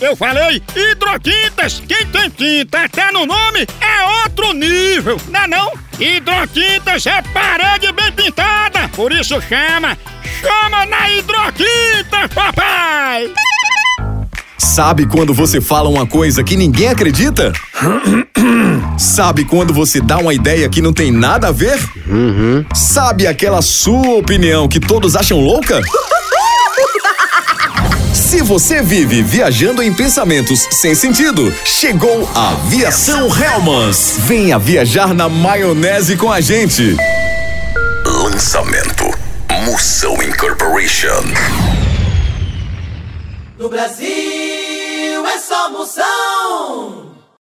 Eu falei hidrotintas. Quem tem tinta até no nome é outro nível, não é não? Hidrotintas é parede bem pintada, por isso chama, chama na hidrotinta, papai! Sabe quando você fala uma coisa que ninguém acredita? Sabe quando você dá uma ideia que não tem nada a ver? Sabe aquela sua opinião que todos acham louca? Se você vive viajando em pensamentos sem sentido, chegou a Aviação Helmans. Venha viajar na maionese com a gente. Lançamento Moção Incorporation. No Brasil é só moção.